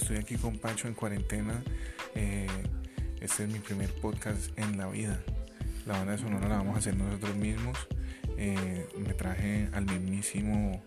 estoy aquí con Pacho en cuarentena. Eh, este es mi primer podcast en la vida. La banda de sonora la vamos a hacer nosotros mismos. Eh, me traje al mismísimo